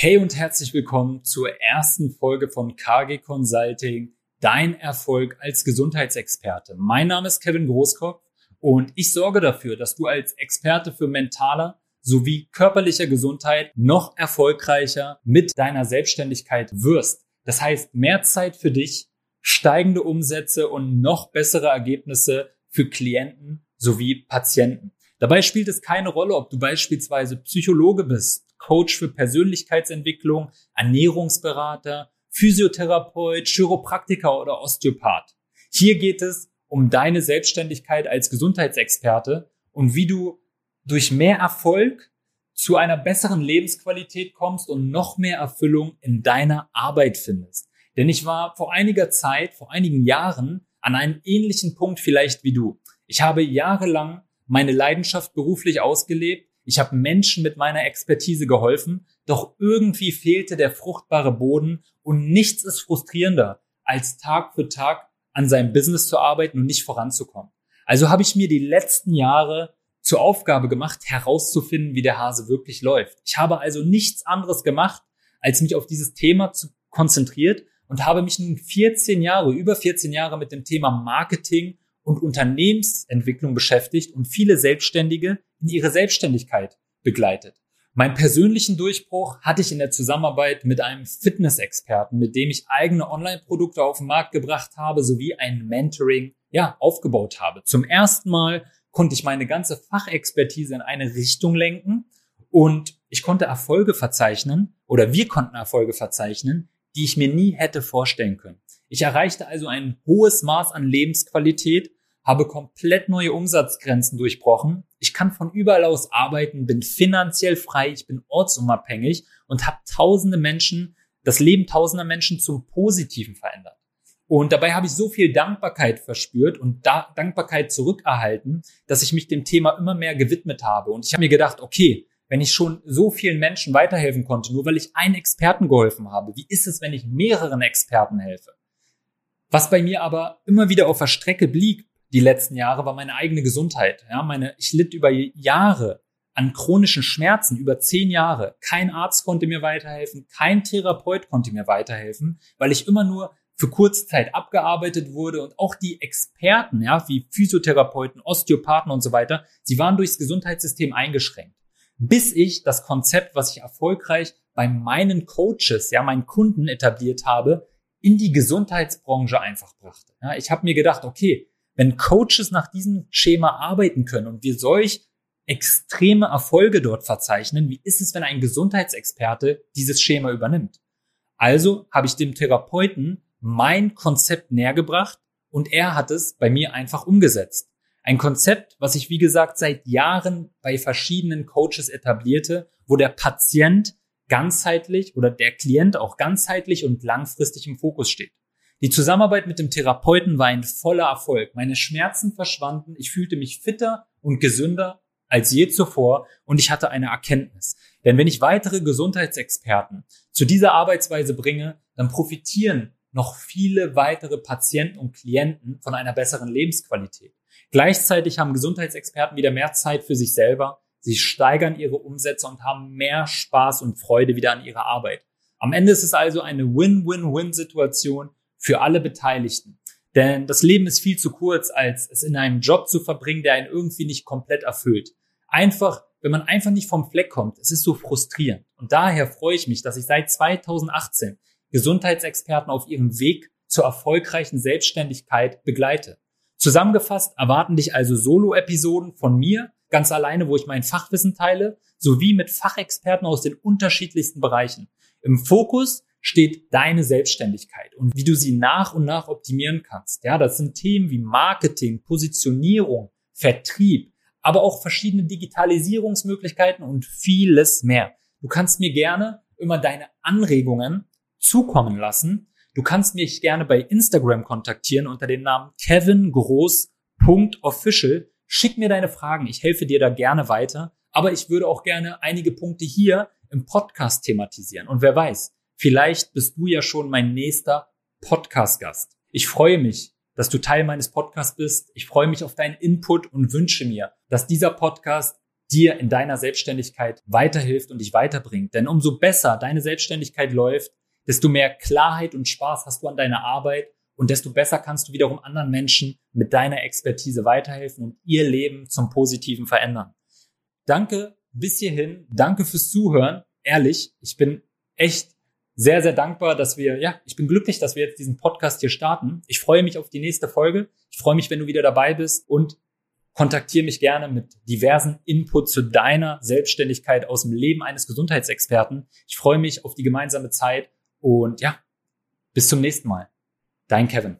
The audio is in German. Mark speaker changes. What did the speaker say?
Speaker 1: Hey und herzlich willkommen zur ersten Folge von KG Consulting, dein Erfolg als Gesundheitsexperte. Mein Name ist Kevin Großkopf und ich sorge dafür, dass du als Experte für mentaler sowie körperlicher Gesundheit noch erfolgreicher mit deiner Selbstständigkeit wirst. Das heißt, mehr Zeit für dich, steigende Umsätze und noch bessere Ergebnisse für Klienten sowie Patienten. Dabei spielt es keine Rolle, ob du beispielsweise Psychologe bist, Coach für Persönlichkeitsentwicklung, Ernährungsberater, Physiotherapeut, Chiropraktiker oder Osteopath. Hier geht es um deine Selbstständigkeit als Gesundheitsexperte und wie du durch mehr Erfolg zu einer besseren Lebensqualität kommst und noch mehr Erfüllung in deiner Arbeit findest. Denn ich war vor einiger Zeit, vor einigen Jahren an einem ähnlichen Punkt vielleicht wie du. Ich habe jahrelang meine Leidenschaft beruflich ausgelebt ich habe Menschen mit meiner Expertise geholfen, doch irgendwie fehlte der fruchtbare Boden und nichts ist frustrierender, als Tag für Tag an seinem Business zu arbeiten und nicht voranzukommen. Also habe ich mir die letzten Jahre zur Aufgabe gemacht, herauszufinden, wie der Hase wirklich läuft. Ich habe also nichts anderes gemacht, als mich auf dieses Thema zu konzentriert und habe mich nun 14 Jahre, über 14 Jahre mit dem Thema Marketing und Unternehmensentwicklung beschäftigt und viele Selbstständige in ihre Selbstständigkeit begleitet. Meinen persönlichen Durchbruch hatte ich in der Zusammenarbeit mit einem Fitnessexperten, mit dem ich eigene Online-Produkte auf den Markt gebracht habe, sowie ein Mentoring, ja, aufgebaut habe. Zum ersten Mal konnte ich meine ganze Fachexpertise in eine Richtung lenken und ich konnte Erfolge verzeichnen oder wir konnten Erfolge verzeichnen, die ich mir nie hätte vorstellen können. Ich erreichte also ein hohes Maß an Lebensqualität habe komplett neue Umsatzgrenzen durchbrochen. Ich kann von überall aus arbeiten, bin finanziell frei, ich bin ortsunabhängig und habe tausende Menschen, das Leben tausender Menschen zum Positiven verändert. Und dabei habe ich so viel Dankbarkeit verspürt und da Dankbarkeit zurückerhalten, dass ich mich dem Thema immer mehr gewidmet habe. Und ich habe mir gedacht, okay, wenn ich schon so vielen Menschen weiterhelfen konnte, nur weil ich einen Experten geholfen habe, wie ist es, wenn ich mehreren Experten helfe? Was bei mir aber immer wieder auf der Strecke blieb, die letzten Jahre war meine eigene Gesundheit. Ja, meine, ich litt über Jahre an chronischen Schmerzen, über zehn Jahre. Kein Arzt konnte mir weiterhelfen, kein Therapeut konnte mir weiterhelfen, weil ich immer nur für kurze Zeit abgearbeitet wurde und auch die Experten, ja, wie Physiotherapeuten, Osteopathen und so weiter, sie waren durchs Gesundheitssystem eingeschränkt. Bis ich das Konzept, was ich erfolgreich bei meinen Coaches, ja, meinen Kunden etabliert habe, in die Gesundheitsbranche einfach brachte. Ja, ich habe mir gedacht, okay, wenn Coaches nach diesem Schema arbeiten können und wir solch extreme Erfolge dort verzeichnen, wie ist es, wenn ein Gesundheitsexperte dieses Schema übernimmt? Also habe ich dem Therapeuten mein Konzept nähergebracht und er hat es bei mir einfach umgesetzt. Ein Konzept, was ich wie gesagt seit Jahren bei verschiedenen Coaches etablierte, wo der Patient ganzheitlich oder der Klient auch ganzheitlich und langfristig im Fokus steht. Die Zusammenarbeit mit dem Therapeuten war ein voller Erfolg. Meine Schmerzen verschwanden, ich fühlte mich fitter und gesünder als je zuvor und ich hatte eine Erkenntnis. Denn wenn ich weitere Gesundheitsexperten zu dieser Arbeitsweise bringe, dann profitieren noch viele weitere Patienten und Klienten von einer besseren Lebensqualität. Gleichzeitig haben Gesundheitsexperten wieder mehr Zeit für sich selber, sie steigern ihre Umsätze und haben mehr Spaß und Freude wieder an ihrer Arbeit. Am Ende ist es also eine Win-Win-Win-Situation, für alle Beteiligten. Denn das Leben ist viel zu kurz, als es in einem Job zu verbringen, der einen irgendwie nicht komplett erfüllt. Einfach, wenn man einfach nicht vom Fleck kommt, es ist so frustrierend. Und daher freue ich mich, dass ich seit 2018 Gesundheitsexperten auf ihrem Weg zur erfolgreichen Selbstständigkeit begleite. Zusammengefasst erwarten dich also Solo-Episoden von mir, ganz alleine, wo ich mein Fachwissen teile, sowie mit Fachexperten aus den unterschiedlichsten Bereichen. Im Fokus steht deine Selbstständigkeit und wie du sie nach und nach optimieren kannst. Ja, das sind Themen wie Marketing, Positionierung, Vertrieb, aber auch verschiedene Digitalisierungsmöglichkeiten und vieles mehr. Du kannst mir gerne immer deine Anregungen zukommen lassen. Du kannst mich gerne bei Instagram kontaktieren unter dem Namen kevingroß.official. Schick mir deine Fragen. Ich helfe dir da gerne weiter. Aber ich würde auch gerne einige Punkte hier im Podcast thematisieren. Und wer weiß, Vielleicht bist du ja schon mein nächster Podcast-Gast. Ich freue mich, dass du Teil meines Podcasts bist. Ich freue mich auf deinen Input und wünsche mir, dass dieser Podcast dir in deiner Selbstständigkeit weiterhilft und dich weiterbringt. Denn umso besser deine Selbstständigkeit läuft, desto mehr Klarheit und Spaß hast du an deiner Arbeit und desto besser kannst du wiederum anderen Menschen mit deiner Expertise weiterhelfen und ihr Leben zum Positiven verändern. Danke bis hierhin. Danke fürs Zuhören. Ehrlich, ich bin echt sehr, sehr dankbar, dass wir, ja, ich bin glücklich, dass wir jetzt diesen Podcast hier starten. Ich freue mich auf die nächste Folge. Ich freue mich, wenn du wieder dabei bist und kontaktiere mich gerne mit diversen Input zu deiner Selbstständigkeit aus dem Leben eines Gesundheitsexperten. Ich freue mich auf die gemeinsame Zeit und ja, bis zum nächsten Mal. Dein Kevin.